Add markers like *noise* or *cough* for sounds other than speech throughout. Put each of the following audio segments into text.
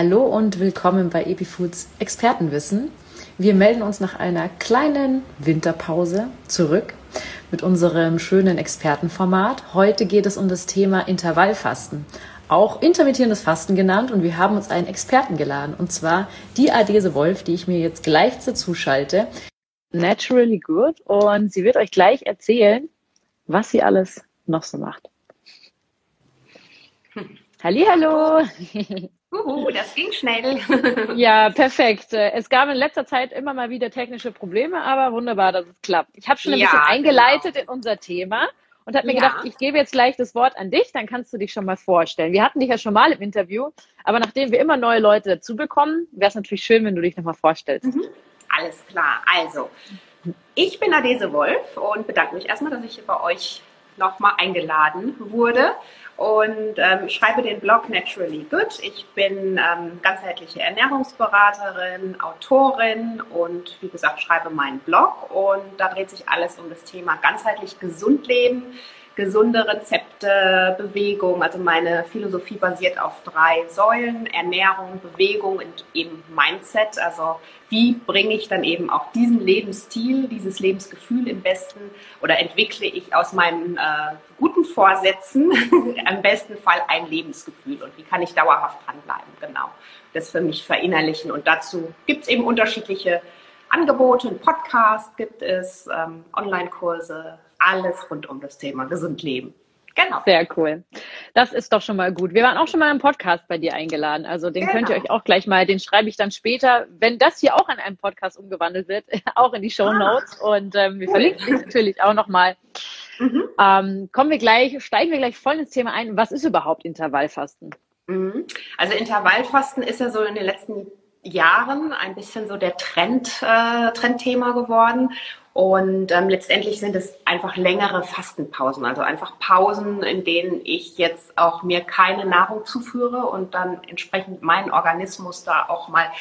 Hallo und willkommen bei Epifoods Expertenwissen. Wir melden uns nach einer kleinen Winterpause zurück mit unserem schönen Expertenformat. Heute geht es um das Thema Intervallfasten, auch intermittierendes Fasten genannt. Und wir haben uns einen Experten geladen, und zwar die Adese Wolf, die ich mir jetzt gleich dazu schalte. Naturally Good. Und sie wird euch gleich erzählen, was sie alles noch so macht. Hallihallo! *laughs* Uhu, das ging schnell. ja, perfekt. Es gab in letzter Zeit immer mal wieder technische Probleme, aber wunderbar, dass es klappt. Ich habe schon ein ja, bisschen eingeleitet genau. in unser Thema und habe mir ja. gedacht, ich gebe jetzt gleich das Wort an dich, dann kannst du dich schon mal vorstellen. Wir hatten dich ja schon mal im Interview, aber nachdem wir immer neue Leute dazu bekommen, wäre es natürlich schön, wenn du dich nochmal vorstellst. Mhm. Alles klar. Also, ich bin Adese Wolf und bedanke mich erstmal, dass ich bei euch nochmal eingeladen wurde und ähm, schreibe den Blog Naturally Good. Ich bin ähm, ganzheitliche Ernährungsberaterin, Autorin und wie gesagt schreibe meinen Blog und da dreht sich alles um das Thema ganzheitlich gesund leben gesunde Rezepte, Bewegung. Also meine Philosophie basiert auf drei Säulen, Ernährung, Bewegung und eben Mindset. Also wie bringe ich dann eben auch diesen Lebensstil, dieses Lebensgefühl im besten oder entwickle ich aus meinen äh, guten Vorsätzen *laughs* am besten Fall ein Lebensgefühl und wie kann ich dauerhaft dranbleiben, genau. Das für mich verinnerlichen und dazu gibt es eben unterschiedliche Angebote, ein Podcast gibt es, ähm, Online-Kurse, alles rund um das Thema gesund leben. Genau. Sehr cool. Das ist doch schon mal gut. Wir waren auch schon mal im Podcast bei dir eingeladen. Also den genau. könnt ihr euch auch gleich mal, den schreibe ich dann später, wenn das hier auch in einem Podcast umgewandelt wird, *laughs* auch in die Show ah. Notes. Ah, und ähm, wir cool. verlinken dich natürlich auch nochmal. Mhm. Ähm, kommen wir gleich, steigen wir gleich voll ins Thema ein. Was ist überhaupt Intervallfasten? Mhm. Also Intervallfasten ist ja so in den letzten Jahren ein bisschen so der Trend, äh, Trendthema geworden. Und ähm, letztendlich sind es einfach längere Fastenpausen, also einfach Pausen, in denen ich jetzt auch mir keine Nahrung zuführe und dann entsprechend meinen Organismus da auch mal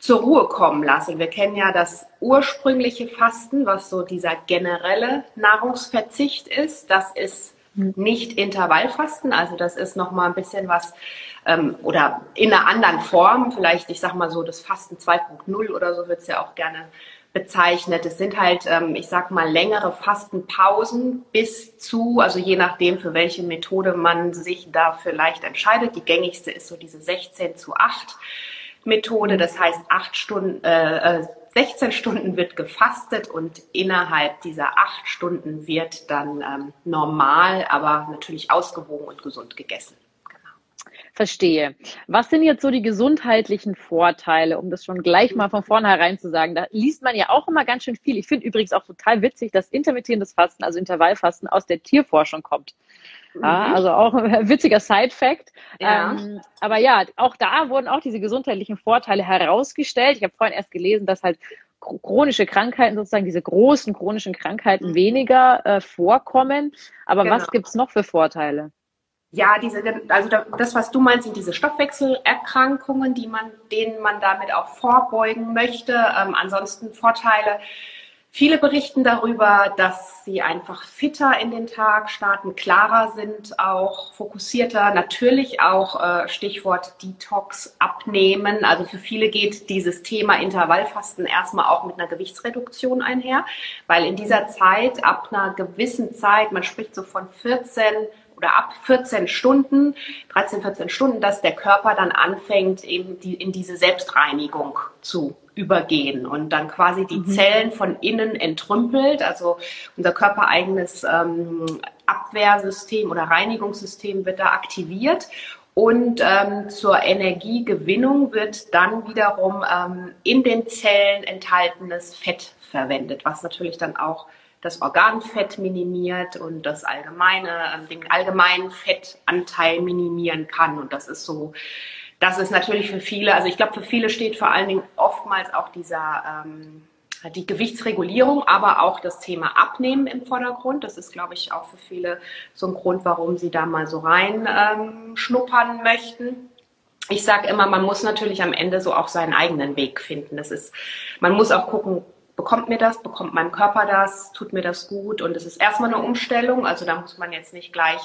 zur Ruhe kommen lasse. Wir kennen ja das ursprüngliche Fasten, was so dieser generelle Nahrungsverzicht ist. Das ist nicht Intervallfasten, also das ist noch mal ein bisschen was ähm, oder in einer anderen Form, vielleicht ich sag mal so das Fasten 2.0 oder so wird es ja auch gerne bezeichnet. Es sind halt, ähm, ich sag mal, längere Fastenpausen bis zu, also je nachdem, für welche Methode man sich da vielleicht entscheidet. Die gängigste ist so diese 16 zu 8 Methode. Das heißt, acht Stunden, äh, 16 äh, Stunden wird gefastet und innerhalb dieser acht Stunden wird dann ähm, normal, aber natürlich ausgewogen und gesund gegessen. Verstehe. Was sind jetzt so die gesundheitlichen Vorteile, um das schon gleich mal von vornherein zu sagen? Da liest man ja auch immer ganz schön viel. Ich finde übrigens auch total witzig, dass intermittierendes Fasten, also Intervallfasten, aus der Tierforschung kommt. Ja, mhm. also auch ein *laughs* witziger Side-Fact. Ja. Ähm, aber ja, auch da wurden auch diese gesundheitlichen Vorteile herausgestellt. Ich habe vorhin erst gelesen, dass halt chronische Krankheiten, sozusagen diese großen chronischen Krankheiten mhm. weniger äh, vorkommen. Aber genau. was gibt's noch für Vorteile? Ja, diese, also das, was du meinst, sind diese Stoffwechselerkrankungen, die man, denen man damit auch vorbeugen möchte. Ähm, ansonsten Vorteile. Viele berichten darüber, dass sie einfach fitter in den Tag starten, klarer sind, auch fokussierter, natürlich auch äh, Stichwort Detox abnehmen. Also für viele geht dieses Thema Intervallfasten erstmal auch mit einer Gewichtsreduktion einher, weil in dieser Zeit, ab einer gewissen Zeit, man spricht so von 14 oder ab 14 Stunden, 13, 14 Stunden, dass der Körper dann anfängt, eben die, in diese Selbstreinigung zu übergehen und dann quasi die mhm. Zellen von innen entrümpelt. Also unser körpereigenes ähm, Abwehrsystem oder Reinigungssystem wird da aktiviert. Und ähm, zur Energiegewinnung wird dann wiederum ähm, in den Zellen enthaltenes Fett verwendet, was natürlich dann auch das Organfett minimiert und das allgemeine, ähm, den allgemeinen Fettanteil minimieren kann. Und das ist so, das ist natürlich für viele, also ich glaube, für viele steht vor allen Dingen oftmals auch dieser, ähm, die Gewichtsregulierung, aber auch das Thema Abnehmen im Vordergrund. Das ist, glaube ich, auch für viele so ein Grund, warum sie da mal so rein ähm, schnuppern möchten. Ich sage immer, man muss natürlich am Ende so auch seinen eigenen Weg finden. Das ist, man muss auch gucken, bekommt mir das, bekommt mein Körper das, tut mir das gut und es ist erstmal eine Umstellung, also da muss man jetzt nicht gleich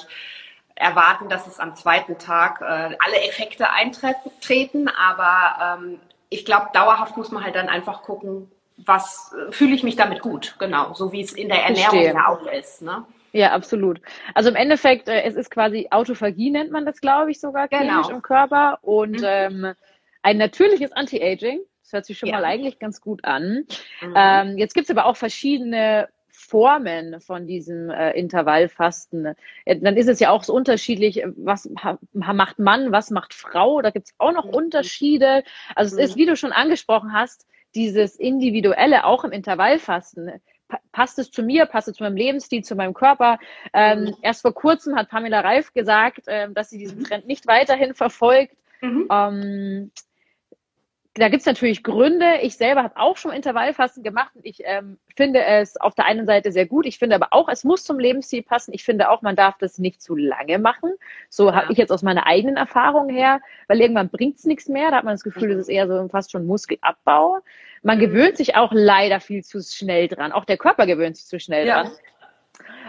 erwarten, dass es am zweiten Tag äh, alle Effekte eintreten. Aber ähm, ich glaube, dauerhaft muss man halt dann einfach gucken, was äh, fühle ich mich damit gut, genau, so wie es in der Ernährung ja auch ist. Ne? Ja, absolut. Also im Endeffekt, äh, es ist quasi Autophagie nennt man das, glaube ich, sogar genau. im Körper und mhm. ähm, ein natürliches Anti-Aging. Hört sich schon ja. mal eigentlich ganz gut an. Mhm. Ähm, jetzt gibt's aber auch verschiedene Formen von diesem äh, Intervallfasten. Äh, dann ist es ja auch so unterschiedlich, was macht Mann, was macht Frau. Da gibt's auch noch mhm. Unterschiede. Also es ist, mhm. wie du schon angesprochen hast, dieses Individuelle auch im Intervallfasten. Passt es zu mir, passt es zu meinem Lebensstil, zu meinem Körper? Ähm, mhm. Erst vor kurzem hat Pamela Reif gesagt, ähm, dass sie diesen mhm. Trend nicht weiterhin verfolgt. Mhm. Ähm, da gibt's natürlich Gründe. Ich selber habe auch schon Intervallfasten gemacht und ich ähm, finde es auf der einen Seite sehr gut. Ich finde aber auch, es muss zum Lebensstil passen. Ich finde auch, man darf das nicht zu lange machen. So ja. habe ich jetzt aus meiner eigenen Erfahrung her, weil irgendwann bringt's nichts mehr. Da hat man das Gefühl, das ist eher so fast schon Muskelabbau. Man mhm. gewöhnt sich auch leider viel zu schnell dran. Auch der Körper gewöhnt sich zu schnell ja. dran.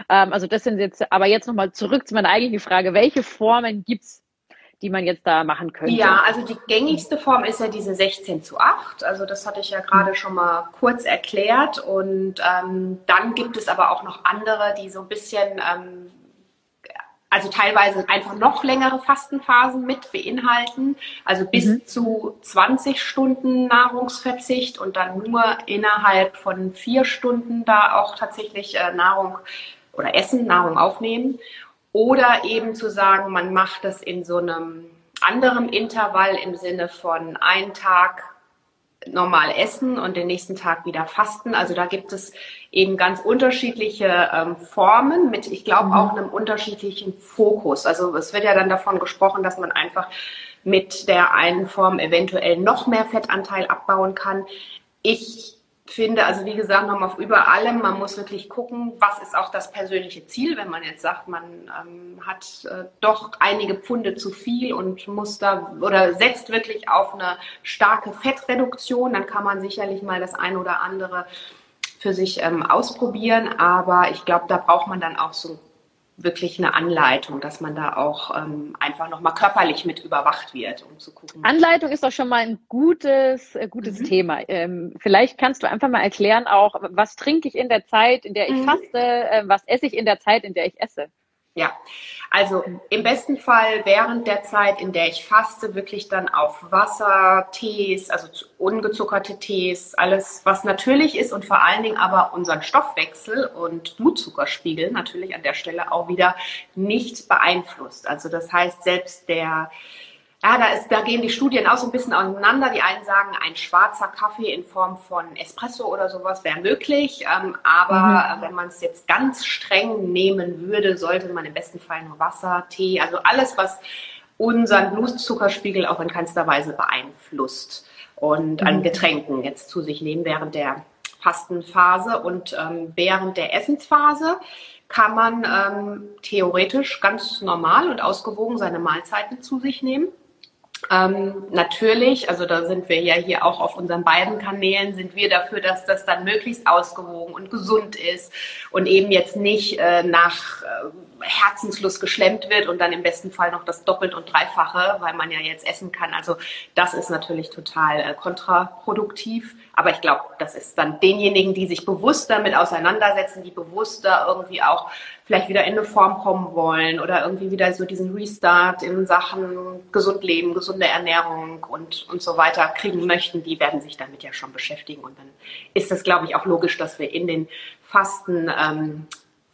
Ähm, also das sind jetzt, aber jetzt nochmal zurück zu meiner eigentlichen Frage. Welche Formen gibt's die man jetzt da machen könnte? Ja, also die gängigste Form ist ja diese 16 zu 8. Also das hatte ich ja gerade schon mal kurz erklärt. Und ähm, dann gibt es aber auch noch andere, die so ein bisschen, ähm, also teilweise einfach noch längere Fastenphasen mit beinhalten. Also bis mhm. zu 20 Stunden Nahrungsverzicht und dann nur innerhalb von vier Stunden da auch tatsächlich äh, Nahrung oder Essen, Nahrung aufnehmen. Oder eben zu sagen, man macht das in so einem anderen Intervall im Sinne von einen Tag normal essen und den nächsten Tag wieder fasten. Also da gibt es eben ganz unterschiedliche ähm, Formen mit, ich glaube, auch einem unterschiedlichen Fokus. Also es wird ja dann davon gesprochen, dass man einfach mit der einen Form eventuell noch mehr Fettanteil abbauen kann. Ich finde, also wie gesagt, nochmal über allem, man muss wirklich gucken, was ist auch das persönliche Ziel, wenn man jetzt sagt, man ähm, hat äh, doch einige Pfunde zu viel und muss da oder setzt wirklich auf eine starke Fettreduktion, dann kann man sicherlich mal das ein oder andere für sich ähm, ausprobieren, aber ich glaube, da braucht man dann auch so wirklich eine Anleitung, dass man da auch ähm, einfach nochmal körperlich mit überwacht wird, um zu gucken. Anleitung ist doch schon mal ein gutes, äh, gutes mhm. Thema. Ähm, vielleicht kannst du einfach mal erklären auch, was trinke ich in der Zeit, in der ich mhm. faste, äh, was esse ich in der Zeit, in der ich esse? Ja, also im besten Fall während der Zeit, in der ich faste, wirklich dann auf Wasser, Tees, also ungezuckerte Tees, alles, was natürlich ist und vor allen Dingen aber unseren Stoffwechsel und Blutzuckerspiegel natürlich an der Stelle auch wieder nicht beeinflusst. Also das heißt, selbst der ja, da, ist, da gehen die Studien auch so ein bisschen auseinander. Die einen sagen, ein schwarzer Kaffee in Form von Espresso oder sowas wäre möglich. Ähm, aber mhm. wenn man es jetzt ganz streng nehmen würde, sollte man im besten Fall nur Wasser, Tee, also alles, was unseren Blutzuckerspiegel auch in keinster Weise beeinflusst und mhm. an Getränken jetzt zu sich nehmen während der Fastenphase und ähm, während der Essensphase kann man ähm, theoretisch ganz normal und ausgewogen seine Mahlzeiten zu sich nehmen. Ähm, natürlich, also da sind wir ja hier auch auf unseren beiden Kanälen, sind wir dafür, dass das dann möglichst ausgewogen und gesund ist und eben jetzt nicht äh, nach äh, Herzenslust geschlemmt wird und dann im besten Fall noch das Doppelt- und Dreifache, weil man ja jetzt essen kann. Also das ist natürlich total äh, kontraproduktiv. Aber ich glaube, das ist dann denjenigen, die sich bewusst damit auseinandersetzen, die bewusster irgendwie auch vielleicht wieder in eine Form kommen wollen oder irgendwie wieder so diesen Restart in Sachen gesund leben, gesunde Ernährung und, und so weiter kriegen möchten, die werden sich damit ja schon beschäftigen. Und dann ist es, glaube ich, auch logisch, dass wir in den Fasten, ähm,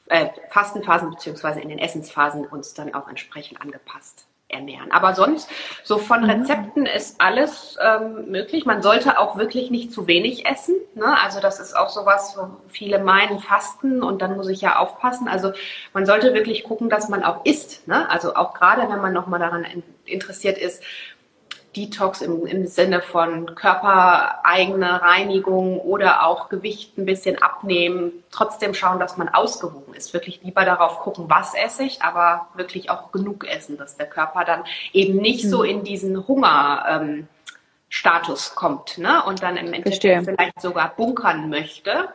äh, Fastenphasen beziehungsweise in den Essensphasen uns dann auch entsprechend angepasst ernähren. Aber sonst, so von mhm. Rezepten ist alles ähm, möglich. Man sollte auch wirklich nicht zu wenig essen. Ne? Also das ist auch sowas, wo viele meinen, fasten und dann muss ich ja aufpassen. Also man sollte wirklich gucken, dass man auch isst. Ne? Also auch gerade, wenn man nochmal daran interessiert ist, Detox im, im Sinne von körpereigene Reinigung oder auch Gewicht ein bisschen abnehmen, trotzdem schauen, dass man ausgewogen ist. Wirklich lieber darauf gucken, was esse ich, aber wirklich auch genug essen, dass der Körper dann eben nicht so mhm. in diesen Hunger ähm, Status kommt ne? und dann im Endeffekt vielleicht sogar bunkern möchte.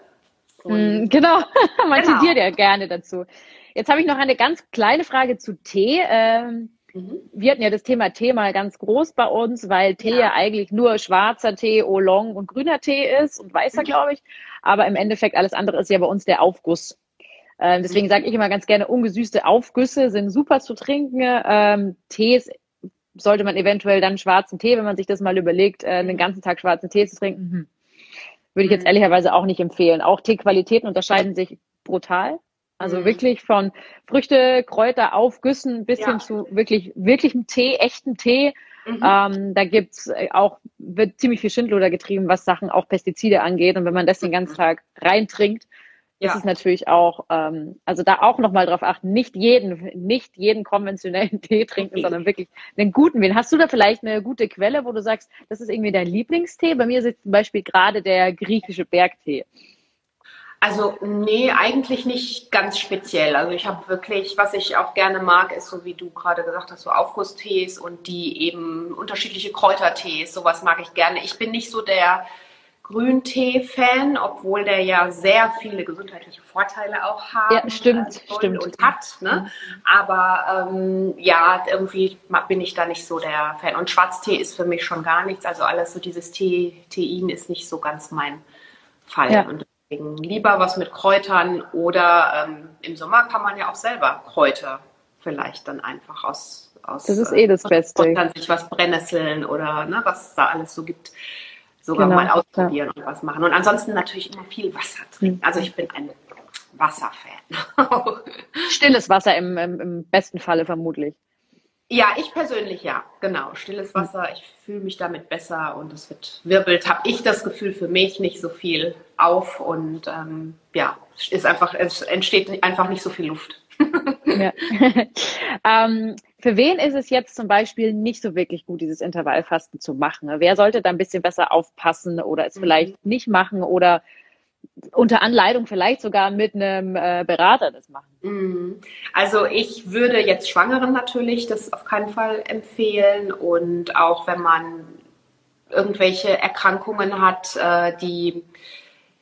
Und mm, genau, *laughs* man genau. tendiert ja gerne dazu. Jetzt habe ich noch eine ganz kleine Frage zu Tee. Ähm, mhm. Wir hatten ja das Thema Tee mal ganz groß bei uns, weil Tee ja, eigentlich nur schwarzer Tee, Oolong und grüner Tee ist und weißer, mhm. glaube ich. Aber im Endeffekt alles andere ist ja bei uns der Aufguss. Ähm, deswegen sage ich immer ganz gerne, ungesüßte Aufgüsse sind super zu trinken. Ähm, Tees sollte man eventuell dann schwarzen Tee, wenn man sich das mal überlegt, äh, den ganzen Tag schwarzen Tee zu trinken, hm. würde ich jetzt mhm. ehrlicherweise auch nicht empfehlen. Auch Teequalitäten unterscheiden sich brutal. Also mhm. wirklich von Früchte, Kräuter, Aufgüssen bis ja. hin zu wirklich, wirklichem Tee, echten Tee. Mhm. Ähm, da gibt's äh, auch, wird ziemlich viel Schindluder getrieben, was Sachen auch Pestizide angeht. Und wenn man das den ganzen mhm. Tag reintrinkt, ja. ist es natürlich auch, ähm, also da auch nochmal drauf achten, nicht jeden, nicht jeden konventionellen *laughs* Tee trinken, okay. sondern wirklich einen guten Wen. Hast du da vielleicht eine gute Quelle, wo du sagst, das ist irgendwie dein Lieblingstee? Bei mir ist es zum Beispiel gerade der griechische Bergtee. Also nee, eigentlich nicht ganz speziell. Also ich habe wirklich, was ich auch gerne mag, ist so wie du gerade gesagt hast, so Aufgusstees und die eben unterschiedliche Kräutertees. Sowas mag ich gerne. Ich bin nicht so der Grüntee-Fan, obwohl der ja sehr viele gesundheitliche Vorteile auch hat. Ja, stimmt, stimmt. Und hat, ne? Mhm. Aber ähm, ja, irgendwie bin ich da nicht so der Fan. Und Schwarztee ist für mich schon gar nichts. Also alles so dieses Tee, Tein ist nicht so ganz mein Fall. Ja. Und lieber was mit Kräutern oder ähm, im Sommer kann man ja auch selber Kräuter vielleicht dann einfach aus aus das ist eh das Beste. Und dann sich was Brennnesseln oder ne, was da alles so gibt sogar genau, mal ausprobieren ja. und was machen. Und ansonsten natürlich immer viel Wasser trinken. Also ich bin ein Wasserfan. *laughs* Stilles Wasser im, im, im besten Falle vermutlich. Ja, ich persönlich ja, genau. Stilles Wasser, ich fühle mich damit besser und es wird wirbelt, habe ich das Gefühl für mich nicht so viel auf und ähm, ja, ist einfach, es entsteht einfach nicht so viel Luft. ja. *laughs* *laughs* ähm, für wen ist es jetzt zum Beispiel nicht so wirklich gut, dieses Intervallfasten zu machen? Wer sollte da ein bisschen besser aufpassen oder es mhm. vielleicht nicht machen oder unter Anleitung vielleicht sogar mit einem äh, Berater das machen? Mhm. Also ich würde jetzt Schwangeren natürlich das auf keinen Fall empfehlen und auch wenn man irgendwelche Erkrankungen hat, äh, die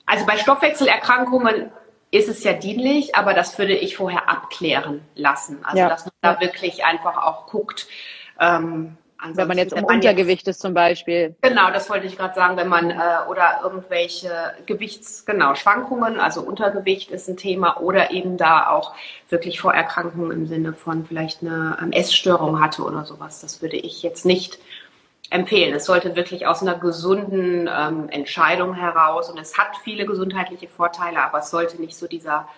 also bei Stoffwechselerkrankungen ist es ja dienlich, aber das würde ich vorher abklären lassen. Also ja. dass man da wirklich einfach auch guckt. Ähm, wenn man jetzt im Untergewicht jetzt, ist zum Beispiel. Genau, das wollte ich gerade sagen, wenn man äh, oder irgendwelche Gewichts, genau, Schwankungen, also Untergewicht ist ein Thema oder eben da auch wirklich Vorerkrankungen im Sinne von vielleicht eine ähm, Essstörung hatte oder sowas. Das würde ich jetzt nicht empfehlen. Es sollte wirklich aus einer gesunden ähm, Entscheidung heraus und es hat viele gesundheitliche Vorteile, aber es sollte nicht so dieser,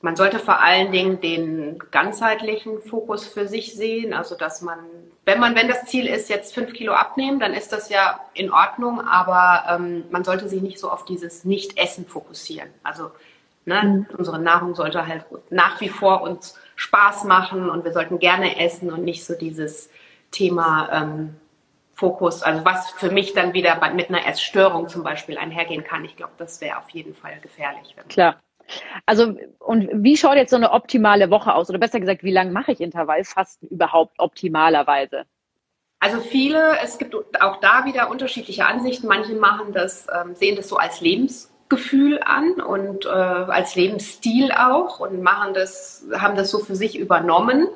man sollte vor allen Dingen den ganzheitlichen Fokus für sich sehen, also dass man, wenn man, wenn das Ziel ist, jetzt fünf Kilo abnehmen, dann ist das ja in Ordnung, aber ähm, man sollte sich nicht so auf dieses Nicht-Essen fokussieren. Also ne, mhm. unsere Nahrung sollte halt nach wie vor uns Spaß machen und wir sollten gerne essen und nicht so dieses Thema ähm, Fokus, also was für mich dann wieder mit einer Essstörung zum Beispiel einhergehen kann. Ich glaube, das wäre auf jeden Fall gefährlich. Klar. Also, und wie schaut jetzt so eine optimale Woche aus? Oder besser gesagt, wie lange mache ich Intervallfasten überhaupt optimalerweise? Also viele, es gibt auch da wieder unterschiedliche Ansichten. Manche machen das, ähm, sehen das so als Lebensgefühl an und äh, als Lebensstil auch und machen das, haben das so für sich übernommen.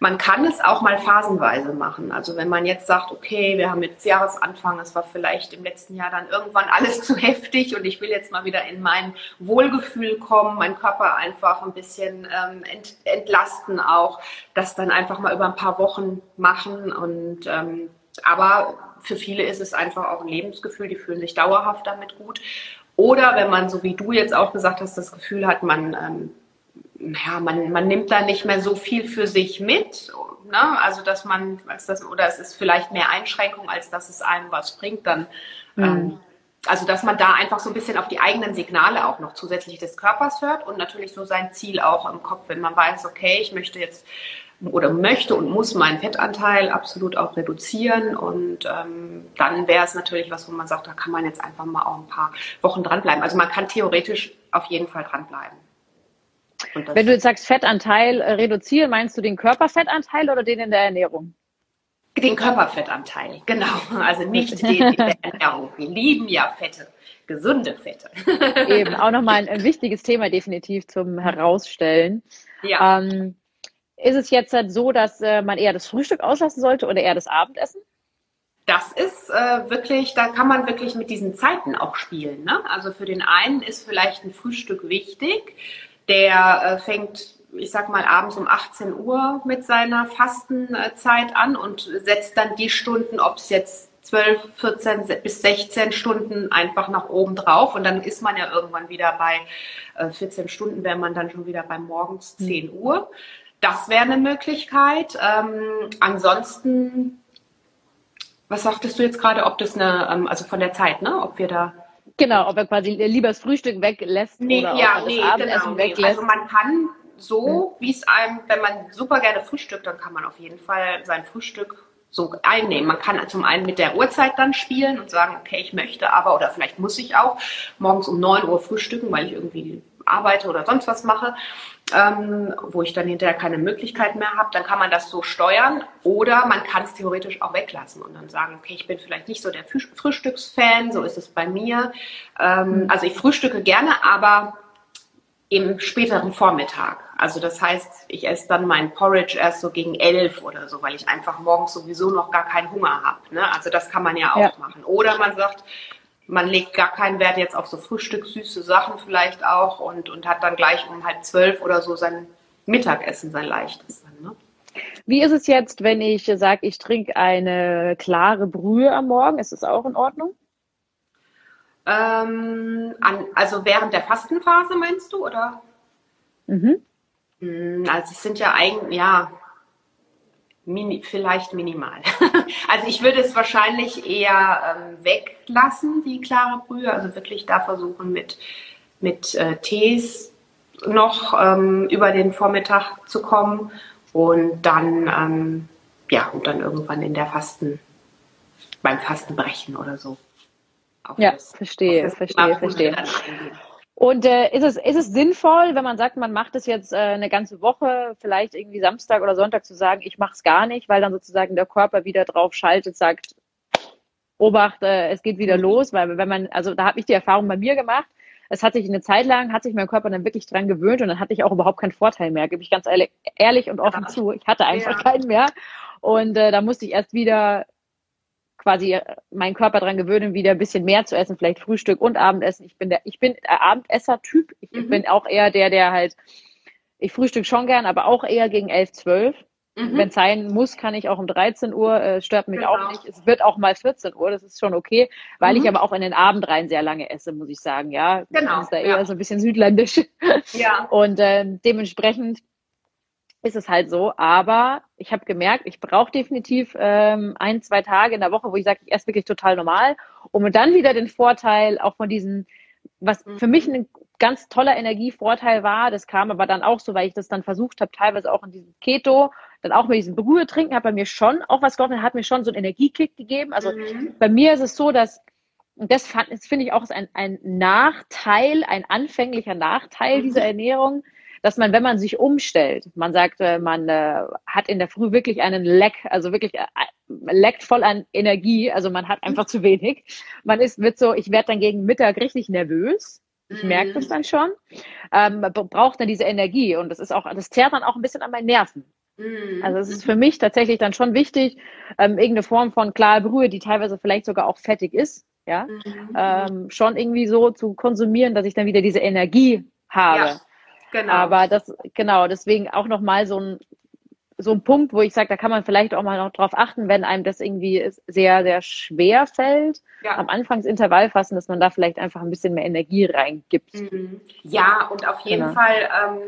Man kann es auch mal phasenweise machen. Also wenn man jetzt sagt, okay, wir haben jetzt Jahresanfang, es war vielleicht im letzten Jahr dann irgendwann alles *laughs* zu heftig und ich will jetzt mal wieder in mein Wohlgefühl kommen, meinen Körper einfach ein bisschen ähm, ent, entlasten auch, das dann einfach mal über ein paar Wochen machen und ähm, aber für viele ist es einfach auch ein Lebensgefühl, die fühlen sich dauerhaft damit gut. Oder wenn man, so wie du jetzt auch gesagt hast, das Gefühl hat, man ähm, ja, man, man nimmt da nicht mehr so viel für sich mit. Ne? Also dass man, als das, oder es ist vielleicht mehr Einschränkung, als dass es einem was bringt, dann mhm. ähm, also dass man da einfach so ein bisschen auf die eigenen Signale auch noch zusätzlich des Körpers hört und natürlich so sein Ziel auch im Kopf, wenn man weiß, okay, ich möchte jetzt oder möchte und muss meinen Fettanteil absolut auch reduzieren und ähm, dann wäre es natürlich was, wo man sagt, da kann man jetzt einfach mal auch ein paar Wochen dranbleiben. Also man kann theoretisch auf jeden Fall dranbleiben. Wenn du jetzt sagst Fettanteil äh, reduzieren, meinst du den Körperfettanteil oder den in der Ernährung? Den Körperfettanteil, genau. Also nicht *laughs* den in der Ernährung. Wir lieben ja Fette, gesunde Fette. *laughs* Eben, auch nochmal ein, ein wichtiges Thema definitiv zum Herausstellen. Ja. Ähm, ist es jetzt halt so, dass äh, man eher das Frühstück auslassen sollte oder eher das Abendessen? Das ist äh, wirklich, da kann man wirklich mit diesen Zeiten auch spielen. Ne? Also für den einen ist vielleicht ein Frühstück wichtig, der äh, fängt, ich sag mal, abends um 18 Uhr mit seiner Fastenzeit an und setzt dann die Stunden, ob es jetzt 12, 14 bis 16 Stunden einfach nach oben drauf und dann ist man ja irgendwann wieder bei äh, 14 Stunden, wäre man dann schon wieder bei morgens 10 hm. Uhr. Das wäre eine Möglichkeit. Ähm, ansonsten, was sagtest du jetzt gerade, ob das eine, ähm, also von der Zeit, ne, ob wir da Genau, ob er quasi lieber das Frühstück weglässt nee, oder ja, nee, das Abendessen genau, weglässt. Also man kann so, wie es einem, wenn man super gerne frühstückt, dann kann man auf jeden Fall sein Frühstück so einnehmen. Man kann zum einen mit der Uhrzeit dann spielen und sagen, okay, ich möchte aber, oder vielleicht muss ich auch morgens um 9 Uhr frühstücken, weil ich irgendwie arbeite oder sonst was mache, ähm, wo ich dann hinterher keine Möglichkeit mehr habe, dann kann man das so steuern oder man kann es theoretisch auch weglassen und dann sagen, okay, ich bin vielleicht nicht so der Frühstücksfan, so ist es bei mir. Ähm, also ich frühstücke gerne, aber im späteren Vormittag. Also das heißt, ich esse dann mein Porridge erst so gegen elf oder so, weil ich einfach morgens sowieso noch gar keinen Hunger habe. Ne? Also das kann man ja auch ja. machen. Oder man sagt, man legt gar keinen Wert jetzt auf so frühstückssüße Sachen vielleicht auch und, und hat dann gleich um halb zwölf oder so sein Mittagessen, sein leichtes dann. Ne? Wie ist es jetzt, wenn ich sage, ich trinke eine klare Brühe am Morgen? Ist das auch in Ordnung? Ähm, an, also während der Fastenphase meinst du, oder? Mhm. Hm, also es sind ja eigentlich, ja, mini, vielleicht minimal. *laughs* also ich würde es wahrscheinlich eher ähm, weglassen, die klare Brühe. Also wirklich da versuchen mit, mit äh, Tees noch ähm, über den Vormittag zu kommen und dann, ähm, ja, und dann irgendwann in der Fasten, beim Fastenbrechen oder so ja, das, verstehe, verstehe, verstehe. Und äh, ist, es, ist es sinnvoll, wenn man sagt, man macht es jetzt äh, eine ganze Woche, vielleicht irgendwie Samstag oder Sonntag zu sagen, ich mache es gar nicht, weil dann sozusagen der Körper wieder drauf schaltet, sagt, Obacht, äh, es geht wieder mhm. los, weil wenn man, also da habe ich die Erfahrung bei mir gemacht, es hat sich eine Zeit lang, hat sich mein Körper dann wirklich dran gewöhnt und dann hatte ich auch überhaupt keinen Vorteil mehr, gebe ich ganz ehrlich, ehrlich und offen ja. zu. Ich hatte einfach ja. keinen mehr. Und äh, da musste ich erst wieder quasi äh, meinen Körper daran gewöhnen, wieder ein bisschen mehr zu essen, vielleicht Frühstück und Abendessen. Ich bin der, ich bin der Abendesser-Typ. Ich mhm. bin auch eher der, der halt, ich frühstück schon gern, aber auch eher gegen 11, 12. Mhm. Wenn es sein muss, kann ich auch um 13 Uhr, äh, stört mich genau. auch nicht. Es wird auch mal 14 Uhr, das ist schon okay, weil mhm. ich aber auch in den Abend rein sehr lange esse, muss ich sagen, ja. Genau. Das ist da eher ja. so ein bisschen südländisch. Ja. Und äh, dementsprechend ist es halt so. Aber ich habe gemerkt, ich brauche definitiv ähm, ein, zwei Tage in der Woche, wo ich sage, ich esse wirklich total normal, um dann wieder den Vorteil auch von diesen, was für mich ein ganz toller Energievorteil war, das kam aber dann auch so, weil ich das dann versucht habe, teilweise auch in diesem Keto, dann auch mit diesem Brühe trinken, hat bei mir schon auch was geholfen, hat mir schon so einen Energiekick gegeben. Also mhm. bei mir ist es so, dass und das, das finde ich auch ist ein, ein Nachteil, ein anfänglicher Nachteil mhm. dieser Ernährung, dass man, wenn man sich umstellt, man sagt, äh, man äh, hat in der Früh wirklich einen Leck, also wirklich äh, leckt voll an Energie, also man hat einfach zu wenig. Man ist, wird so, ich werde dann gegen Mittag richtig nervös. Ich merke das mhm. dann schon. Ähm, braucht dann diese Energie und das ist auch, das zerrt dann auch ein bisschen an meinen Nerven. Mhm. Also es ist für mich tatsächlich dann schon wichtig, ähm, irgendeine Form von klarer Brühe, die teilweise vielleicht sogar auch fettig ist, ja, mhm. ähm, schon irgendwie so zu konsumieren, dass ich dann wieder diese Energie habe. Ja. Genau. Aber das, genau, deswegen auch nochmal so ein, so ein Punkt, wo ich sage, da kann man vielleicht auch mal noch drauf achten, wenn einem das irgendwie sehr, sehr schwer fällt, ja. am Anfangsintervall fassen, dass man da vielleicht einfach ein bisschen mehr Energie reingibt. Mhm. Ja, und auf jeden genau. Fall, ähm,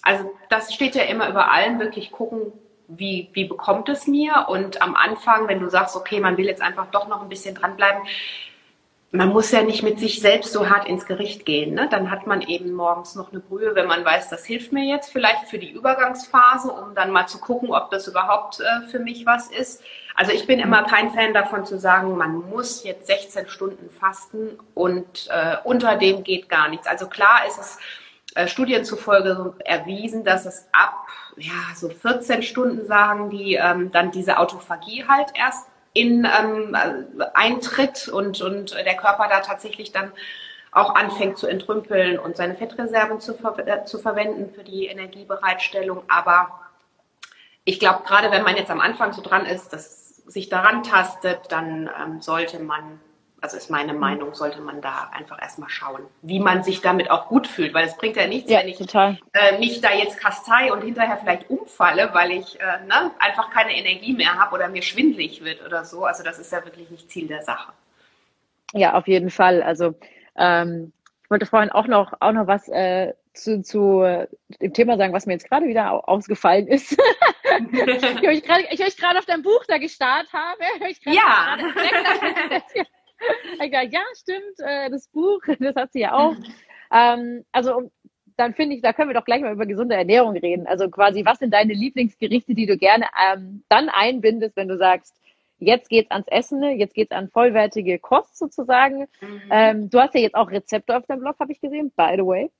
also das steht ja immer über allem, wirklich gucken, wie, wie bekommt es mir? Und am Anfang, wenn du sagst, okay, man will jetzt einfach doch noch ein bisschen dranbleiben, man muss ja nicht mit sich selbst so hart ins Gericht gehen. Ne? Dann hat man eben morgens noch eine Brühe, wenn man weiß, das hilft mir jetzt vielleicht für die Übergangsphase, um dann mal zu gucken, ob das überhaupt äh, für mich was ist. Also ich bin immer kein Fan davon zu sagen, man muss jetzt 16 Stunden fasten und äh, unter dem geht gar nichts. Also klar ist es äh, Studien zufolge erwiesen, dass es ab ja, so 14 Stunden sagen die, ähm, dann diese Autophagie halt erst in ähm, eintritt und, und der Körper da tatsächlich dann auch anfängt zu entrümpeln und seine Fettreserven zu, ver äh, zu verwenden für die Energiebereitstellung. Aber ich glaube, gerade wenn man jetzt am Anfang so dran ist, dass sich daran tastet, dann ähm, sollte man also ist meine. Meinung, sollte man da einfach erstmal schauen, wie man sich damit auch gut fühlt, weil es bringt ja nichts, ja, wenn ich äh, mich da jetzt kastei und hinterher vielleicht umfalle, weil ich äh, ne, einfach keine Energie mehr habe oder mir schwindlig wird oder so. Also das ist ja wirklich nicht Ziel der Sache. Ja, auf jeden Fall. Also ähm, ich wollte vorhin auch noch, auch noch was äh, zu, zu äh, dem Thema sagen, was mir jetzt gerade wieder ausgefallen ist. *laughs* ich euch gerade auf dein Buch da gestarrt habe. ja. *laughs* *laughs* *laughs* ja, stimmt, äh, das Buch, *laughs* das hat sie ja auch. Ähm, also dann finde ich, da können wir doch gleich mal über gesunde Ernährung reden. Also quasi, was sind deine Lieblingsgerichte, die du gerne ähm, dann einbindest, wenn du sagst, jetzt geht's ans Essen, jetzt geht's an vollwertige Kost sozusagen. Mhm. Ähm, du hast ja jetzt auch Rezepte auf deinem Blog, habe ich gesehen, by the way.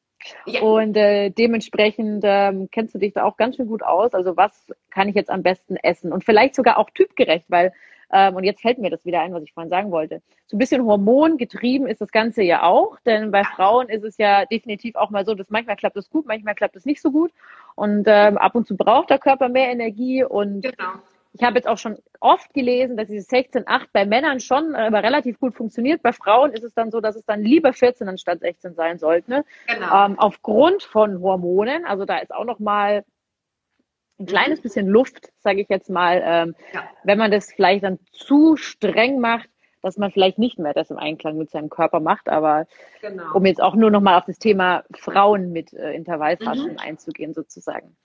Ja. Und äh, dementsprechend ähm, kennst du dich da auch ganz schön gut aus. Also was kann ich jetzt am besten essen? Und vielleicht sogar auch typgerecht, weil ähm, und jetzt fällt mir das wieder ein, was ich vorhin sagen wollte. So ein bisschen hormongetrieben ist das Ganze ja auch, denn bei Frauen ist es ja definitiv auch mal so, dass manchmal klappt es gut, manchmal klappt es nicht so gut. Und ähm, ab und zu braucht der Körper mehr Energie. Und genau. ich habe jetzt auch schon oft gelesen, dass dieses 16-8 bei Männern schon äh, aber relativ gut funktioniert. Bei Frauen ist es dann so, dass es dann lieber 14 anstatt 16 sein sollte. Ne? Genau. Ähm, aufgrund von Hormonen. Also da ist auch noch mal ein kleines bisschen Luft, sage ich jetzt mal, ähm, ja. wenn man das vielleicht dann zu streng macht, dass man vielleicht nicht mehr das im Einklang mit seinem Körper macht. Aber genau. um jetzt auch nur noch mal auf das Thema Frauen mit äh, Intervallfasten mhm. einzugehen, sozusagen.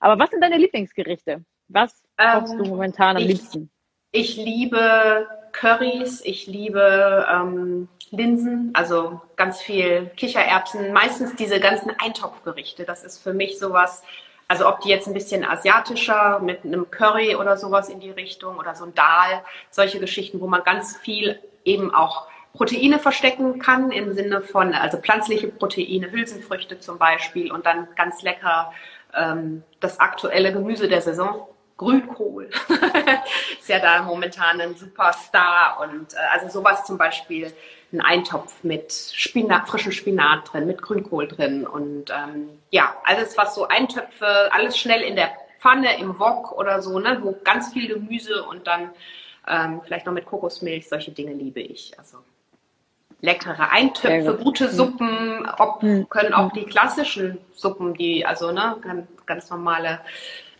Aber was sind deine Lieblingsgerichte? Was kochst ähm, du momentan am ich, liebsten? Ich liebe Currys, ich liebe ähm, Linsen, also ganz viel Kichererbsen, meistens diese ganzen Eintopfgerichte. Das ist für mich sowas, also ob die jetzt ein bisschen asiatischer mit einem Curry oder sowas in die Richtung oder so ein Dal, solche Geschichten, wo man ganz viel eben auch Proteine verstecken kann im Sinne von, also pflanzliche Proteine, Hülsenfrüchte zum Beispiel und dann ganz lecker ähm, das aktuelle Gemüse der Saison, Grünkohl. *laughs* ist ja da momentan ein Superstar und äh, also sowas zum Beispiel einen Eintopf mit Spinat, frischem Spinat drin, mit Grünkohl drin und ähm, ja, alles was so Eintöpfe, alles schnell in der Pfanne, im Wok oder so, ne, wo ganz viel Gemüse und dann ähm, vielleicht noch mit Kokosmilch, solche Dinge liebe ich. Also leckere Eintöpfe, gute Suppen, ob, hm. können auch die klassischen Suppen, die also ne, ganz, ganz normale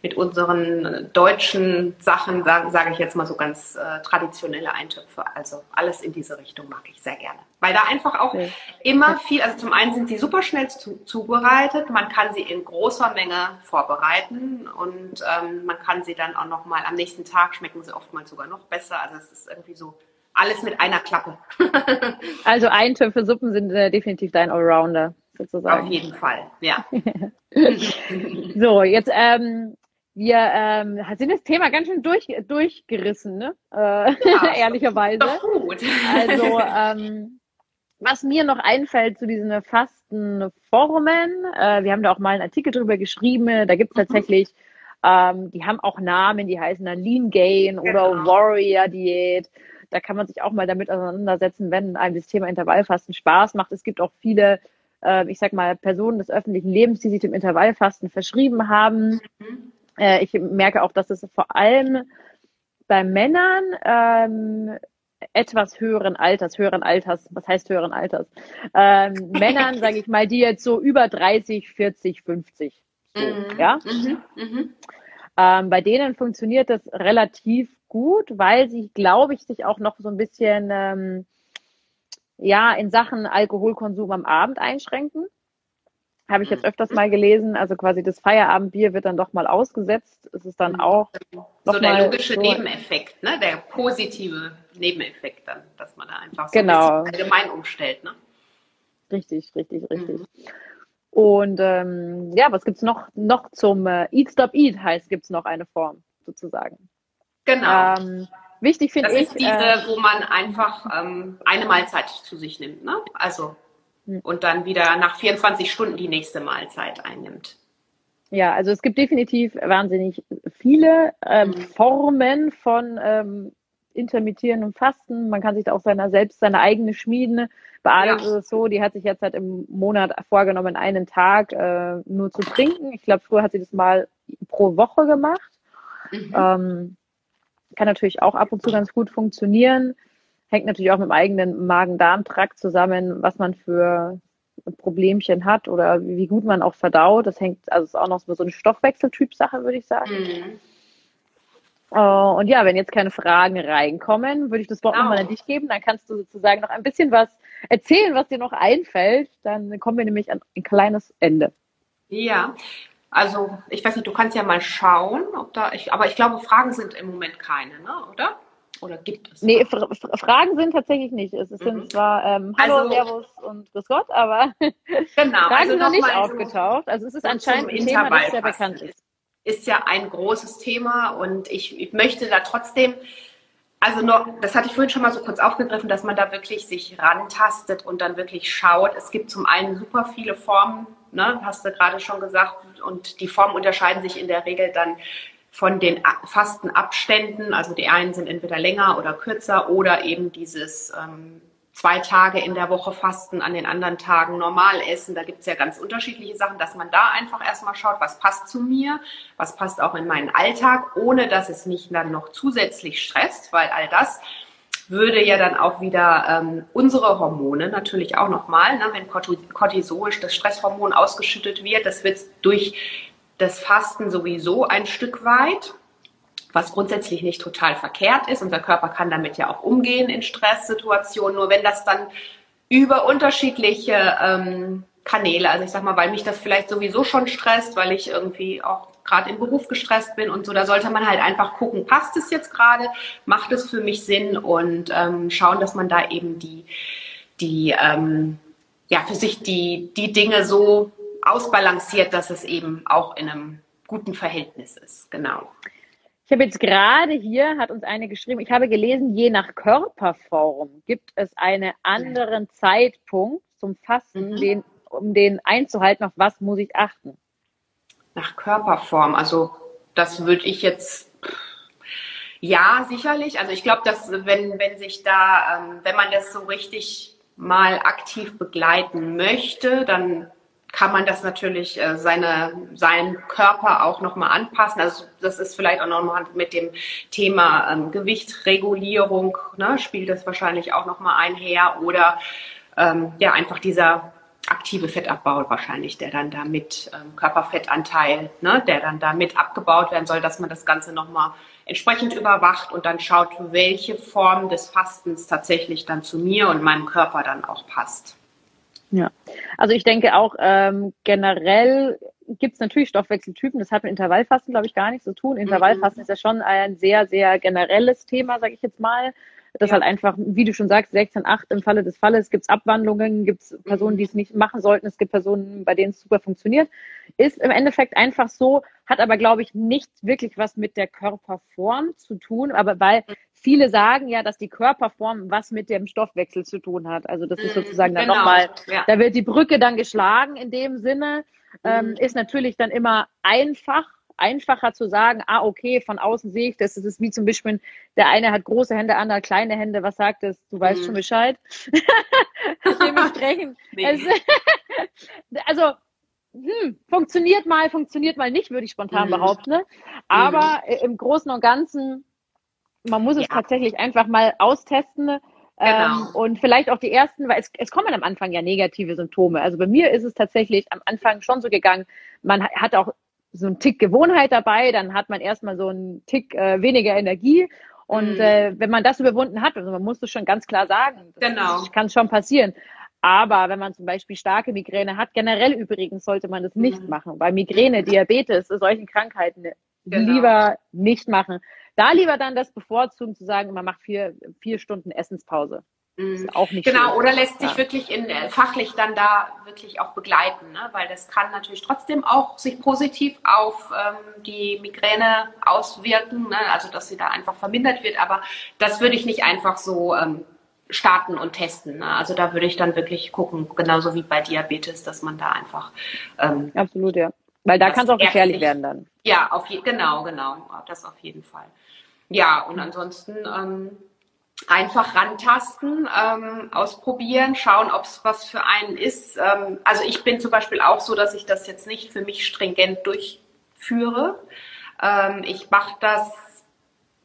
mit unseren deutschen Sachen, sage sag ich jetzt mal so ganz äh, traditionelle Eintöpfe. Also alles in diese Richtung mag ich sehr gerne. Weil da einfach auch ja. immer viel, also zum einen sind sie super schnell zu, zubereitet, man kann sie in großer Menge vorbereiten und ähm, man kann sie dann auch nochmal am nächsten Tag schmecken sie oftmals sogar noch besser. Also es ist irgendwie so alles mit einer Klappe. *laughs* also Eintöpfe, Suppen sind äh, definitiv dein Allrounder sozusagen. Auf jeden Fall, ja. *laughs* so, jetzt ähm, wir ähm, sind das Thema ganz schön durch, durchgerissen, ne? Äh, ja, *laughs* ehrlicherweise. Gut. Also ähm, was mir noch einfällt zu diesen Fastenformen, äh, wir haben da auch mal einen Artikel drüber geschrieben, da gibt es mhm. tatsächlich, ähm, die haben auch Namen, die heißen dann Lean Gain genau. oder Warrior Diät. Da kann man sich auch mal damit auseinandersetzen, wenn einem das Thema Intervallfasten Spaß macht. Es gibt auch viele, äh, ich sag mal, Personen des öffentlichen Lebens, die sich dem Intervallfasten verschrieben haben. Mhm äh, ich merke auch, dass es vor allem bei Männern ähm, etwas höheren Alters, höheren Alters, was heißt höheren Alters? Ähm, *laughs* Männern, sage ich mal, die jetzt so über 30, 40, 50. So, mhm. ja? Mhm. Mhm. Ähm, bei denen funktioniert das relativ gut, weil sie, glaube ich, sich auch noch so ein bisschen ähm, ja in Sachen Alkoholkonsum am Abend einschränken. Habe ich jetzt öfters mal gelesen. Also quasi das Feierabendbier wird dann doch mal ausgesetzt. Es ist dann mhm. auch. So der logische so Nebeneffekt, ne? Der positive Nebeneffekt dann, dass man da einfach so genau. ein allgemein umstellt, ne? Richtig, richtig, richtig. Mhm. Und ähm, ja, was gibt's noch? Noch zum äh, Eat Stop Eat heißt, gibt's noch eine Form sozusagen. Genau. Ähm, wichtig finde ich. Das ist diese, äh, wo man einfach ähm, eine Mahlzeit zu sich nimmt, ne? Also. Und dann wieder nach 24 Stunden die nächste Mahlzeit einnimmt. Ja, also es gibt definitiv wahnsinnig viele ähm, mhm. Formen von ähm, intermittierendem Fasten. Man kann sich da auch seiner selbst seine eigene schmieden. Bei Alex ja. ist es so, die hat sich jetzt halt im Monat vorgenommen, einen Tag äh, nur zu trinken. Ich glaube, früher hat sie das mal pro Woche gemacht. Mhm. Ähm, kann natürlich auch ab und zu ganz gut funktionieren. Hängt natürlich auch mit dem eigenen Magen-Darm-Trakt zusammen, was man für Problemchen hat oder wie gut man auch verdaut. Das hängt, also ist auch noch so eine Stoffwechseltyp-Sache, würde ich sagen. Mhm. Uh, und ja, wenn jetzt keine Fragen reinkommen, würde ich das Wort genau. nochmal an dich geben. Dann kannst du sozusagen noch ein bisschen was erzählen, was dir noch einfällt. Dann kommen wir nämlich an ein kleines Ende. Ja, also ich weiß nicht, du kannst ja mal schauen, ob da, ich, aber ich glaube, Fragen sind im Moment keine, ne? oder? Oder gibt es? Nee, Fra Fragen sind tatsächlich nicht. Es sind mhm. zwar ähm, Hallo, also, Servus und Grüß Gott, aber *laughs* genau, Fragen also sind noch nicht aufgetaucht. Also es ist anscheinend ein Thema, das sehr bekannt ist ist ja ein großes Thema und ich, ich möchte da trotzdem, also nur, das hatte ich vorhin schon mal so kurz aufgegriffen, dass man da wirklich sich rantastet und dann wirklich schaut. Es gibt zum einen super viele Formen, ne, hast du gerade schon gesagt, und die Formen unterscheiden sich in der Regel dann von den fasten Abständen. Also die einen sind entweder länger oder kürzer oder eben dieses ähm, zwei Tage in der Woche fasten, an den anderen Tagen normal essen. Da gibt es ja ganz unterschiedliche Sachen, dass man da einfach erstmal schaut, was passt zu mir, was passt auch in meinen Alltag, ohne dass es mich dann noch zusätzlich stresst, weil all das würde ja dann auch wieder ähm, unsere Hormone natürlich auch nochmal, ne, wenn Cortisol, das Stresshormon ausgeschüttet wird, das wird durch das Fasten sowieso ein Stück weit was grundsätzlich nicht total verkehrt ist. Unser Körper kann damit ja auch umgehen in Stresssituationen. Nur wenn das dann über unterschiedliche ähm, Kanäle, also ich sag mal, weil mich das vielleicht sowieso schon stresst, weil ich irgendwie auch gerade im Beruf gestresst bin und so, da sollte man halt einfach gucken, passt es jetzt gerade, macht es für mich Sinn und ähm, schauen, dass man da eben die, die ähm, ja, für sich die, die Dinge so ausbalanciert, dass es eben auch in einem guten Verhältnis ist. Genau. Ich habe jetzt gerade hier, hat uns eine geschrieben, ich habe gelesen, je nach Körperform gibt es einen anderen Zeitpunkt zum Fasten, mhm. den, um den einzuhalten, auf was muss ich achten? Nach Körperform, also das würde ich jetzt, ja, sicherlich. Also ich glaube, dass wenn, wenn sich da, ähm, wenn man das so richtig mal aktiv begleiten möchte, dann kann man das natürlich äh, seine, seinen Körper auch nochmal anpassen. Also das ist vielleicht auch nochmal mit dem Thema ähm, Gewichtregulierung, ne, spielt das wahrscheinlich auch nochmal einher. Oder ähm, ja, einfach dieser aktive Fettabbau wahrscheinlich, der dann da mit ähm, Körperfettanteil, ne, der dann da mit abgebaut werden soll, dass man das Ganze nochmal entsprechend überwacht und dann schaut, welche Form des Fastens tatsächlich dann zu mir und meinem Körper dann auch passt. Ja, also ich denke auch ähm, generell gibt es natürlich Stoffwechseltypen. Das hat mit Intervallfasten, glaube ich, gar nichts zu tun. Intervallfasten mhm. ist ja schon ein sehr, sehr generelles Thema, sage ich jetzt mal. Das ja. halt einfach, wie du schon sagst, 16,8 im Falle des Falles gibt es Abwandlungen, gibt es Personen, die es nicht machen sollten, es gibt Personen, bei denen es super funktioniert. Ist im Endeffekt einfach so, hat aber, glaube ich, nicht wirklich was mit der Körperform zu tun, aber weil viele sagen ja, dass die Körperform was mit dem Stoffwechsel zu tun hat. Also das ist mhm, sozusagen dann genau. nochmal, ja. da wird die Brücke dann geschlagen in dem Sinne. Ähm, mhm. ist natürlich dann immer einfach, einfacher zu sagen, ah, okay, von außen sehe ich das. Das ist wie zum Beispiel, der eine hat große Hände, der andere hat kleine Hände. Was sagt das? Du weißt mhm. schon Bescheid. *laughs* Dementsprechend. also, *laughs* also hm, funktioniert mal, funktioniert mal nicht, würde ich spontan mhm. behaupten. Ne? Aber mhm. im Großen und Ganzen man muss es ja. tatsächlich einfach mal austesten. Genau. Ähm, und vielleicht auch die ersten, weil es, es kommen am Anfang ja negative Symptome. Also bei mir ist es tatsächlich am Anfang schon so gegangen, man hat auch so einen Tick Gewohnheit dabei, dann hat man erstmal so einen Tick äh, weniger Energie. Und mhm. äh, wenn man das überwunden hat, also man muss es schon ganz klar sagen, das genau. kann schon passieren. Aber wenn man zum Beispiel starke Migräne hat, generell übrigens sollte man das nicht mhm. machen, weil Migräne, Diabetes, solchen Krankheiten genau. lieber nicht machen. Da lieber dann das bevorzugen, zu sagen, man macht vier, vier Stunden Essenspause. Mhm. auch nicht genau, schön. oder lässt sich ja. wirklich in, äh, fachlich dann da wirklich auch begleiten, ne? weil das kann natürlich trotzdem auch sich positiv auf ähm, die Migräne auswirken, ne? also dass sie da einfach vermindert wird, aber das würde ich nicht einfach so ähm, starten und testen. Ne? Also da würde ich dann wirklich gucken, genauso wie bei Diabetes, dass man da einfach ähm, absolut ja, weil da kann es auch gefährlich werden dann. Ja, auf je, genau, genau, das auf jeden Fall. Ja, und ansonsten, ähm, einfach rantasten, ähm, ausprobieren, schauen, ob es was für einen ist. Ähm, also ich bin zum Beispiel auch so, dass ich das jetzt nicht für mich stringent durchführe. Ähm, ich mache das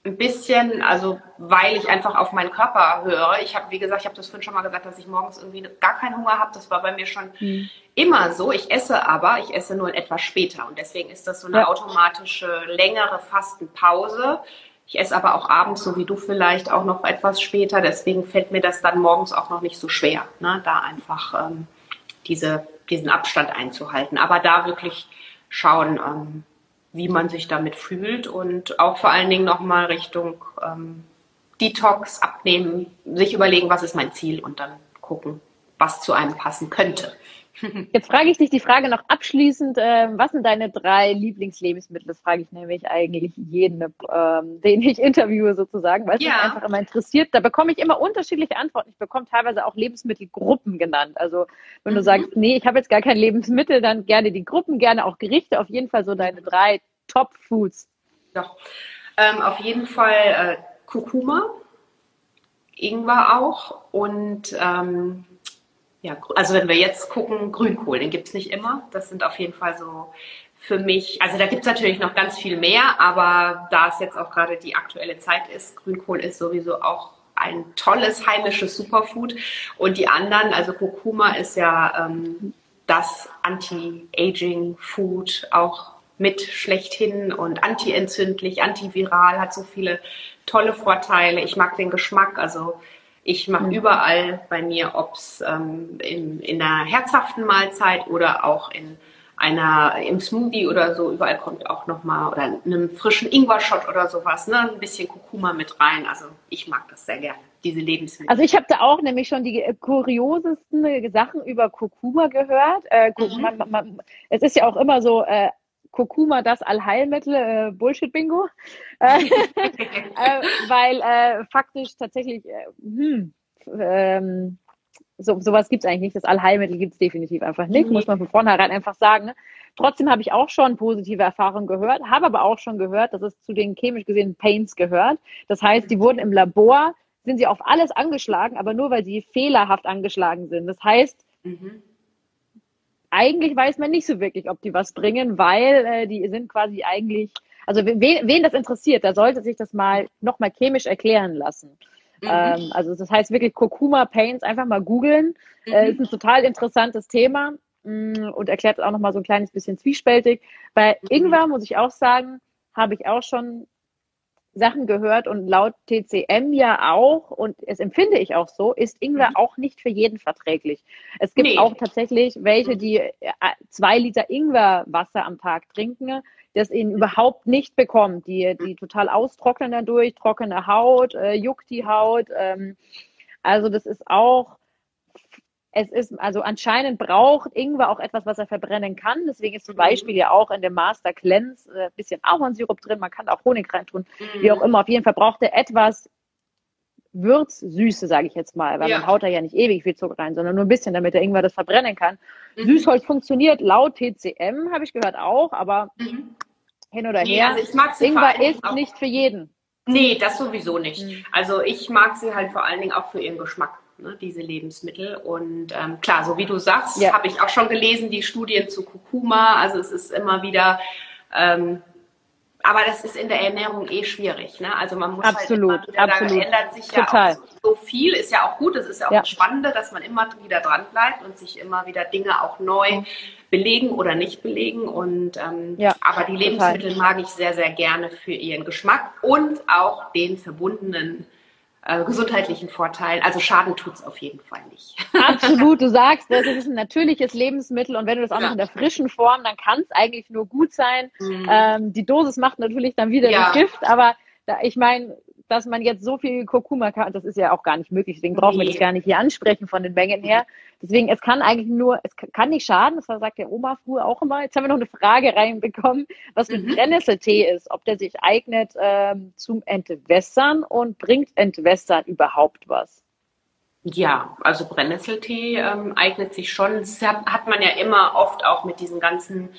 ein bisschen, also weil ich einfach auf meinen Körper höre. Ich habe, wie gesagt, ich habe das vorhin schon mal gesagt, dass ich morgens irgendwie gar keinen Hunger habe. Das war bei mir schon mhm. immer so. Ich esse aber, ich esse nur etwas später und deswegen ist das so eine ja. automatische längere Fastenpause. Ich esse aber auch abends, so wie du vielleicht, auch noch etwas später. Deswegen fällt mir das dann morgens auch noch nicht so schwer, ne? da einfach ähm, diese, diesen Abstand einzuhalten. Aber da wirklich schauen, ähm, wie man sich damit fühlt und auch vor allen Dingen nochmal Richtung ähm, Detox, abnehmen, sich überlegen, was ist mein Ziel und dann gucken, was zu einem passen könnte. Jetzt frage ich dich die Frage noch abschließend, äh, was sind deine drei Lieblingslebensmittel? Das frage ich nämlich eigentlich jeden, ähm, den ich interviewe sozusagen, weil es ja. mich einfach immer interessiert. Da bekomme ich immer unterschiedliche Antworten. Ich bekomme teilweise auch Lebensmittelgruppen genannt. Also wenn mhm. du sagst, nee, ich habe jetzt gar kein Lebensmittel, dann gerne die Gruppen, gerne auch Gerichte. Auf jeden Fall so deine drei Top-Foods. Ja, ähm, auf jeden Fall äh, Kurkuma, Ingwer auch und ähm, ja, also wenn wir jetzt gucken, Grünkohl, den gibt es nicht immer. Das sind auf jeden Fall so für mich, also da gibt es natürlich noch ganz viel mehr, aber da es jetzt auch gerade die aktuelle Zeit ist, Grünkohl ist sowieso auch ein tolles heimisches Superfood. Und die anderen, also Kurkuma ist ja ähm, das Anti-Aging-Food, auch mit schlechthin und antientzündlich, antiviral, hat so viele tolle Vorteile. Ich mag den Geschmack, also ich mache mhm. überall bei mir, ob es ähm, in, in einer herzhaften Mahlzeit oder auch in einer im Smoothie oder so, überall kommt auch nochmal oder einem frischen Ingwer-Shot oder sowas, ne? Ein bisschen Kurkuma mit rein. Also ich mag das sehr gerne, diese Lebensmittel. Also ich habe da auch nämlich schon die kuriosesten Sachen über Kurkuma gehört. Äh, mhm. man, man, es ist ja auch immer so, äh, Kurkuma das Allheilmittel, äh, Bullshit-Bingo. Äh, *laughs* äh, weil äh, faktisch tatsächlich, äh, hm, ähm, so, sowas gibt es eigentlich nicht. Das Allheilmittel gibt es definitiv einfach nicht, mhm. muss man von vornherein einfach sagen. Ne? Trotzdem habe ich auch schon positive Erfahrungen gehört, habe aber auch schon gehört, dass es zu den chemisch gesehen Paints gehört. Das heißt, die wurden im Labor, sind sie auf alles angeschlagen, aber nur weil sie fehlerhaft angeschlagen sind. Das heißt, mhm eigentlich weiß man nicht so wirklich, ob die was bringen, weil äh, die sind quasi eigentlich, also wen, wen das interessiert, da sollte sich das mal nochmal chemisch erklären lassen. Mhm. Ähm, also das heißt wirklich Kurkuma Paints einfach mal googeln. Mhm. Äh, ist ein total interessantes Thema mh, mm, und erklärt auch nochmal so ein kleines bisschen zwiespältig. Bei mhm. Ingwer muss ich auch sagen, habe ich auch schon Sachen gehört und laut TCM ja auch, und es empfinde ich auch so, ist Ingwer mhm. auch nicht für jeden verträglich. Es gibt nee. auch tatsächlich welche, die äh, zwei Liter Ingwerwasser am Tag trinken, das ihnen überhaupt nicht bekommt, die, die total austrocknen dadurch, trockene Haut, äh, juckt die Haut. Ähm, also das ist auch es ist, also anscheinend braucht Ingwer auch etwas, was er verbrennen kann. Deswegen ist zum Beispiel ja auch in dem Master Cleanse ein äh, bisschen Ahornsirup drin. Man kann auch Honig reintun. Mhm. Wie auch immer. Auf jeden Fall braucht er etwas Würzsüße, sage ich jetzt mal. Weil ja. man haut da ja nicht ewig viel Zucker rein, sondern nur ein bisschen, damit der Ingwer das verbrennen kann. Mhm. Süßholz funktioniert laut TCM, habe ich gehört auch, aber mhm. hin oder nee, her. Also Ingwer ist nicht für jeden. Nee, das sowieso nicht. Mhm. Also ich mag sie halt vor allen Dingen auch für ihren Geschmack ne, diese Lebensmittel. Und ähm, klar, so wie du sagst, ja. habe ich auch schon gelesen, die Studien zu Kurkuma. Also es ist immer wieder, ähm, aber das ist in der Ernährung eh schwierig. Ne? Also man muss absolut, halt immer wieder, absolut. da ändert sich Total. ja auch so viel, ist ja auch gut, das ist ja auch ja. das Spannende, dass man immer wieder dran bleibt und sich immer wieder Dinge auch neu belegen oder nicht belegen. Und ähm, ja, aber die Lebensmittel total. mag ich sehr, sehr gerne für ihren Geschmack und auch den verbundenen äh, gesundheitlichen Vorteilen. Also Schaden tut es auf jeden Fall nicht. *laughs* Absolut, du sagst, das ist ein natürliches Lebensmittel und wenn du das auch ja. noch in der frischen Form, dann kann es eigentlich nur gut sein. Mhm. Ähm, die Dosis macht natürlich dann wieder ja. das Gift, aber da, ich meine, dass man jetzt so viel Kurkuma kann, das ist ja auch gar nicht möglich. Deswegen brauchen nee. wir das gar nicht hier ansprechen von den Mengen her. Deswegen, es kann eigentlich nur, es kann nicht schaden, das sagt der Oma früher auch immer. Jetzt haben wir noch eine Frage reinbekommen, was mit mhm. Brennnesseltee ist, ob der sich eignet ähm, zum Entwässern und bringt Entwässern überhaupt was? Ja, also Brennnesseltee ähm, eignet sich schon. Das hat, hat man ja immer oft auch mit diesen ganzen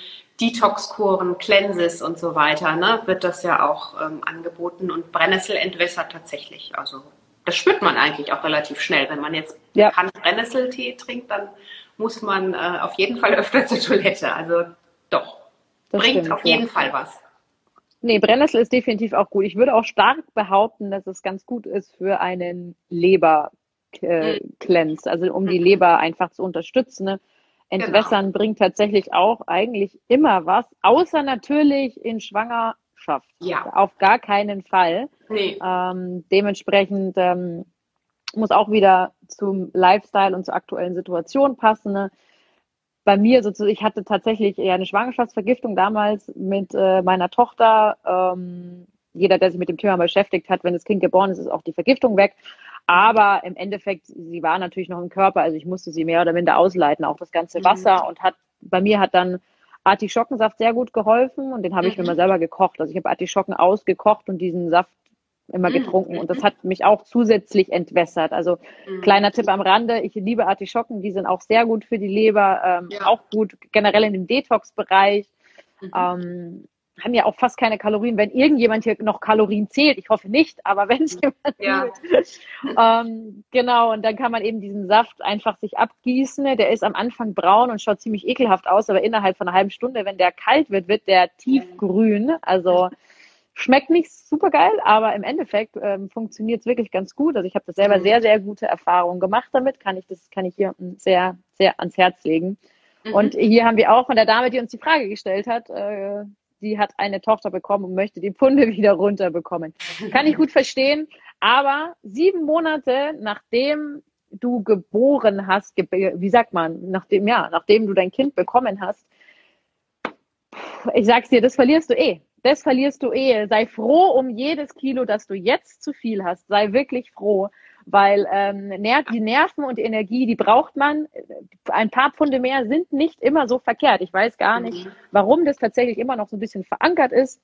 Detox-Kuren, Cleanses und so weiter, ne, wird das ja auch ähm, angeboten und Brennnessel entwässert tatsächlich. Also das spürt man eigentlich auch relativ schnell. Wenn man jetzt ja. Brennnesseltee trinkt, dann muss man äh, auf jeden Fall *laughs* öfter zur Toilette. Also doch, das bringt stimmt, auf jeden ja. Fall was. Nee, Brennnessel ist definitiv auch gut. Ich würde auch stark behaupten, dass es ganz gut ist für einen Leber äh, cleanse, also um die mhm. Leber einfach zu unterstützen. Ne? Entwässern genau. bringt tatsächlich auch eigentlich immer was, außer natürlich in Schwangerschaft. Ja. Auf gar keinen Fall. Nee. Ähm, dementsprechend ähm, muss auch wieder zum Lifestyle und zur aktuellen Situation passen. Ne? Bei mir sozusagen, ich hatte tatsächlich eher eine Schwangerschaftsvergiftung damals mit äh, meiner Tochter. Ähm, jeder, der sich mit dem Thema beschäftigt hat, wenn das Kind geboren ist, ist auch die Vergiftung weg. Aber im Endeffekt, sie war natürlich noch im Körper, also ich musste sie mehr oder minder ausleiten, auch das ganze mhm. Wasser. Mhm. Und hat bei mir hat dann Artischockensaft sehr gut geholfen und den habe ich mhm. mir mal selber gekocht. Also ich habe Artischocken ausgekocht und diesen Saft immer mhm. getrunken. Und das hat mich auch zusätzlich entwässert. Also mhm. kleiner Tipp am Rande, ich liebe Artischocken, die sind auch sehr gut für die Leber, ähm, ja. auch gut generell in dem Detox-Bereich. Mhm. Ähm, haben ja auch fast keine Kalorien, wenn irgendjemand hier noch Kalorien zählt. Ich hoffe nicht, aber wenn es jemand ja. ähm, genau, und dann kann man eben diesen Saft einfach sich abgießen. Der ist am Anfang braun und schaut ziemlich ekelhaft aus, aber innerhalb von einer halben Stunde, wenn der kalt wird, wird der tiefgrün. Also schmeckt nicht super geil, aber im Endeffekt ähm, funktioniert es wirklich ganz gut. Also ich habe das selber mhm. sehr, sehr gute Erfahrungen gemacht damit. Kann ich das kann ich hier sehr, sehr ans Herz legen. Mhm. Und hier haben wir auch von der Dame, die uns die Frage gestellt hat, äh, die hat eine Tochter bekommen und möchte die Pfunde *laughs* wieder runterbekommen. Kann ich gut verstehen. Aber sieben Monate nachdem du geboren hast, wie sagt man, nachdem, ja, nachdem du dein Kind bekommen hast, ich sag's dir, das verlierst du eh. Das verlierst du eh. Sei froh um jedes Kilo, das du jetzt zu viel hast. Sei wirklich froh weil ähm, die Nerven und die Energie, die braucht man. Ein paar Pfunde mehr sind nicht immer so verkehrt. Ich weiß gar nicht, mhm. warum das tatsächlich immer noch so ein bisschen verankert ist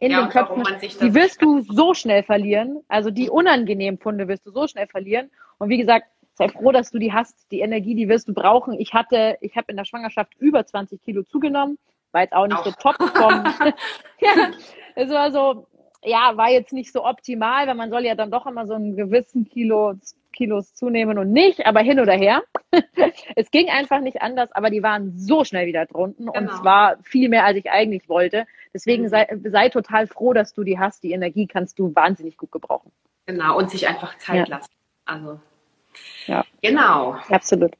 in ja, den Köpfen. Die wirst du so schnell verlieren. Also die unangenehmen Pfunde wirst du so schnell verlieren. Und wie gesagt, sei froh, dass du die hast. Die Energie, die wirst du brauchen. Ich hatte, ich habe in der Schwangerschaft über 20 Kilo zugenommen. War jetzt auch nicht auch. so top vom. *laughs* *laughs* ja, es war so, ja, war jetzt nicht so optimal, weil man soll ja dann doch immer so einen gewissen Kilo, Kilos zunehmen und nicht, aber hin oder her. *laughs* es ging einfach nicht anders, aber die waren so schnell wieder drunten genau. und zwar viel mehr, als ich eigentlich wollte. Deswegen mhm. sei, sei total froh, dass du die hast. Die Energie kannst du wahnsinnig gut gebrauchen. Genau, und sich einfach Zeit ja. lassen. Also ja. Genau. Absolut.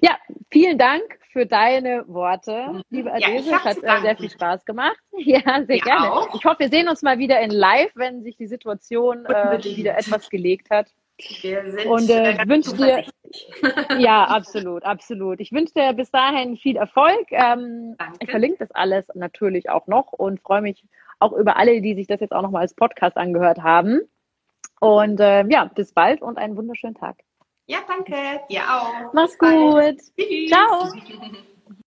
Ja, vielen Dank für deine Worte, liebe Adese. Ja, hat äh, sehr viel Spaß gemacht. *laughs* Ja, sehr ich gerne. Auch. Ich hoffe, wir sehen uns mal wieder in live, wenn sich die Situation äh, wieder etwas gelegt hat. Wir sind und äh, wünsche dir *laughs* ja absolut, absolut. Ich wünsche dir bis dahin viel Erfolg. Ähm, ich verlinke das alles natürlich auch noch und freue mich auch über alle, die sich das jetzt auch noch mal als Podcast angehört haben. Und äh, ja, bis bald und einen wunderschönen Tag. Ja, danke. Dir auch. Mach's gut. Ciao. *laughs*